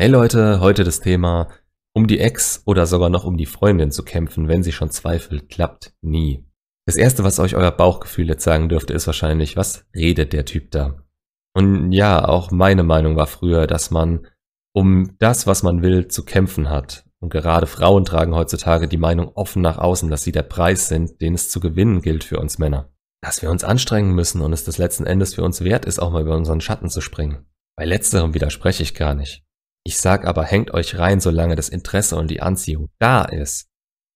Hey Leute, heute das Thema, um die Ex oder sogar noch um die Freundin zu kämpfen, wenn sie schon zweifelt, klappt nie. Das erste, was euch euer Bauchgefühl jetzt sagen dürfte, ist wahrscheinlich, was redet der Typ da? Und ja, auch meine Meinung war früher, dass man um das, was man will, zu kämpfen hat. Und gerade Frauen tragen heutzutage die Meinung offen nach außen, dass sie der Preis sind, den es zu gewinnen gilt für uns Männer. Dass wir uns anstrengen müssen und es das letzten Endes für uns wert ist, auch mal über unseren Schatten zu springen. Bei letzterem widerspreche ich gar nicht. Ich sag aber, hängt euch rein, solange das Interesse und die Anziehung da ist.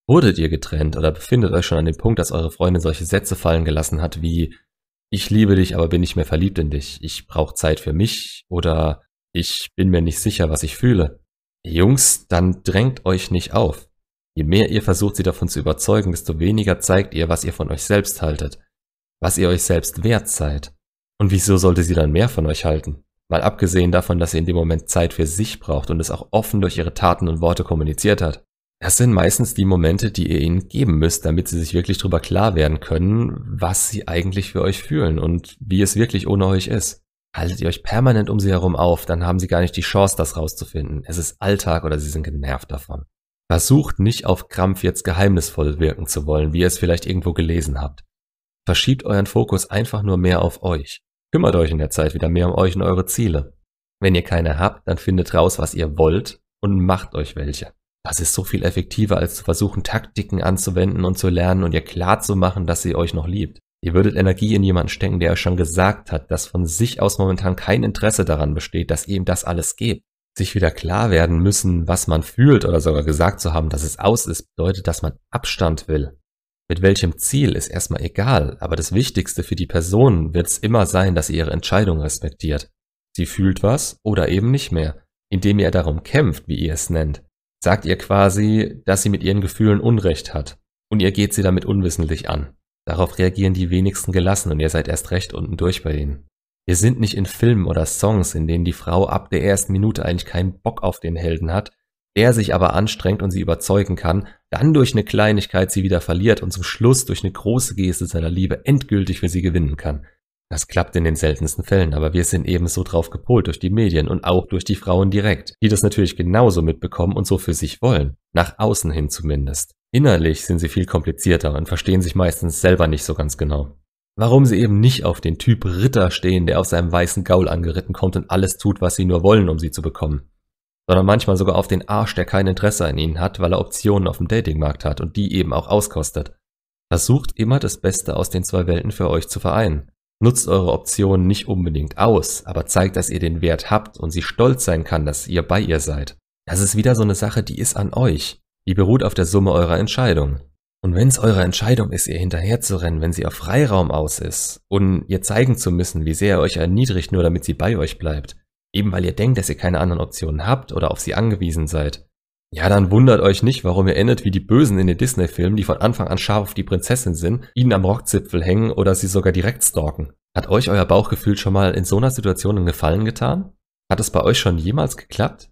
Wurdet ihr getrennt oder befindet euch schon an dem Punkt, dass eure Freundin solche Sätze fallen gelassen hat wie ich liebe dich, aber bin nicht mehr verliebt in dich, ich brauche Zeit für mich oder ich bin mir nicht sicher, was ich fühle. Jungs, dann drängt euch nicht auf. Je mehr ihr versucht, sie davon zu überzeugen, desto weniger zeigt ihr, was ihr von euch selbst haltet, was ihr euch selbst wert seid. Und wieso sollte sie dann mehr von euch halten? Mal abgesehen davon, dass sie in dem Moment Zeit für sich braucht und es auch offen durch ihre Taten und Worte kommuniziert hat. Das sind meistens die Momente, die ihr ihnen geben müsst, damit sie sich wirklich darüber klar werden können, was sie eigentlich für euch fühlen und wie es wirklich ohne euch ist. Haltet ihr euch permanent um sie herum auf, dann haben sie gar nicht die Chance, das rauszufinden. Es ist Alltag oder sie sind genervt davon. Versucht nicht auf Krampf jetzt geheimnisvoll wirken zu wollen, wie ihr es vielleicht irgendwo gelesen habt. Verschiebt euren Fokus einfach nur mehr auf euch. Kümmert euch in der Zeit wieder mehr um euch und eure Ziele. Wenn ihr keine habt, dann findet raus, was ihr wollt und macht euch welche. Das ist so viel effektiver, als zu versuchen, Taktiken anzuwenden und zu lernen und ihr klar zu machen, dass sie euch noch liebt. Ihr würdet Energie in jemanden stecken, der euch schon gesagt hat, dass von sich aus momentan kein Interesse daran besteht, dass ihr ihm das alles gebt. Sich wieder klar werden müssen, was man fühlt oder sogar gesagt zu haben, dass es aus ist, bedeutet, dass man Abstand will. Mit welchem Ziel ist erstmal egal, aber das Wichtigste für die Person wird es immer sein, dass sie ihre Entscheidung respektiert. Sie fühlt was oder eben nicht mehr, indem ihr darum kämpft, wie ihr es nennt. Sagt ihr quasi, dass sie mit ihren Gefühlen Unrecht hat und ihr geht sie damit unwissentlich an. Darauf reagieren die wenigsten gelassen und ihr seid erst recht unten durch bei ihnen. Wir sind nicht in Filmen oder Songs, in denen die Frau ab der ersten Minute eigentlich keinen Bock auf den Helden hat, er sich aber anstrengt und sie überzeugen kann, dann durch eine Kleinigkeit sie wieder verliert und zum Schluss durch eine große Geste seiner Liebe endgültig für sie gewinnen kann. Das klappt in den seltensten Fällen, aber wir sind eben so drauf gepolt durch die Medien und auch durch die Frauen direkt, die das natürlich genauso mitbekommen und so für sich wollen, nach außen hin zumindest. Innerlich sind sie viel komplizierter und verstehen sich meistens selber nicht so ganz genau. Warum sie eben nicht auf den Typ Ritter stehen, der auf seinem weißen Gaul angeritten kommt und alles tut, was sie nur wollen, um sie zu bekommen sondern manchmal sogar auf den Arsch, der kein Interesse an ihnen hat, weil er Optionen auf dem Datingmarkt hat und die eben auch auskostet. Versucht immer das Beste aus den zwei Welten für euch zu vereinen. Nutzt eure Optionen nicht unbedingt aus, aber zeigt, dass ihr den Wert habt und sie stolz sein kann, dass ihr bei ihr seid. Das ist wieder so eine Sache, die ist an euch. Die beruht auf der Summe eurer Entscheidungen. Und wenn es eure Entscheidung ist, ihr hinterherzurennen, wenn sie auf Freiraum aus ist und ihr zeigen zu müssen, wie sehr er euch erniedrigt, nur damit sie bei euch bleibt, Eben weil ihr denkt, dass ihr keine anderen Optionen habt oder auf sie angewiesen seid. Ja, dann wundert euch nicht, warum ihr endet wie die Bösen in den Disney-Filmen, die von Anfang an scharf auf die Prinzessin sind, ihnen am Rockzipfel hängen oder sie sogar direkt stalken. Hat euch euer Bauchgefühl schon mal in so einer Situation einen Gefallen getan? Hat es bei euch schon jemals geklappt?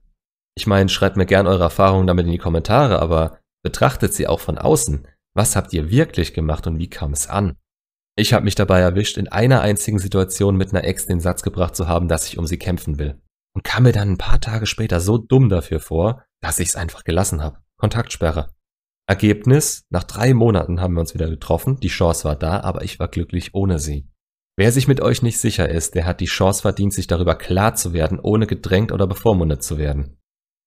Ich meine, schreibt mir gern eure Erfahrungen damit in die Kommentare, aber betrachtet sie auch von außen. Was habt ihr wirklich gemacht und wie kam es an? Ich habe mich dabei erwischt, in einer einzigen Situation mit einer Ex den Satz gebracht zu haben, dass ich um sie kämpfen will. Und kam mir dann ein paar Tage später so dumm dafür vor, dass ich es einfach gelassen habe. Kontaktsperre. Ergebnis, nach drei Monaten haben wir uns wieder getroffen, die Chance war da, aber ich war glücklich ohne sie. Wer sich mit euch nicht sicher ist, der hat die Chance verdient, sich darüber klar zu werden, ohne gedrängt oder bevormundet zu werden.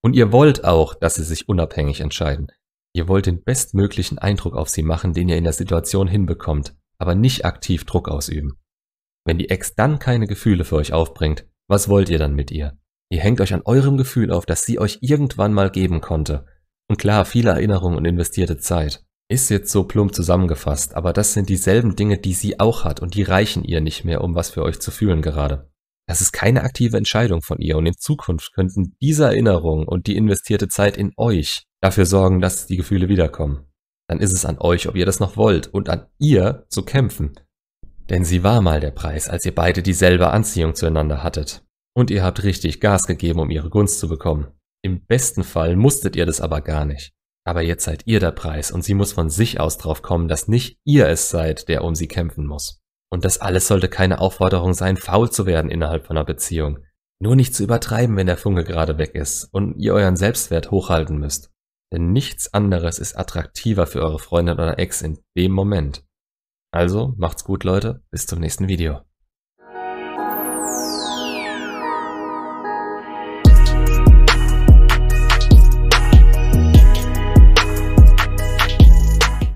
Und ihr wollt auch, dass sie sich unabhängig entscheiden. Ihr wollt den bestmöglichen Eindruck auf sie machen, den ihr in der Situation hinbekommt aber nicht aktiv Druck ausüben. Wenn die Ex dann keine Gefühle für euch aufbringt, was wollt ihr dann mit ihr? Ihr hängt euch an eurem Gefühl auf, das sie euch irgendwann mal geben konnte. Und klar, viele Erinnerungen und investierte Zeit. Ist jetzt so plump zusammengefasst, aber das sind dieselben Dinge, die sie auch hat und die reichen ihr nicht mehr, um was für euch zu fühlen gerade. Das ist keine aktive Entscheidung von ihr und in Zukunft könnten diese Erinnerungen und die investierte Zeit in euch dafür sorgen, dass die Gefühle wiederkommen dann ist es an euch, ob ihr das noch wollt und an ihr zu kämpfen. Denn sie war mal der Preis, als ihr beide dieselbe Anziehung zueinander hattet. Und ihr habt richtig Gas gegeben, um ihre Gunst zu bekommen. Im besten Fall musstet ihr das aber gar nicht. Aber jetzt seid ihr der Preis und sie muss von sich aus drauf kommen, dass nicht ihr es seid, der um sie kämpfen muss. Und das alles sollte keine Aufforderung sein, faul zu werden innerhalb von einer Beziehung. Nur nicht zu übertreiben, wenn der Funke gerade weg ist und ihr euren Selbstwert hochhalten müsst. Denn nichts anderes ist attraktiver für eure Freundin oder Ex in dem Moment. Also macht's gut, Leute. Bis zum nächsten Video.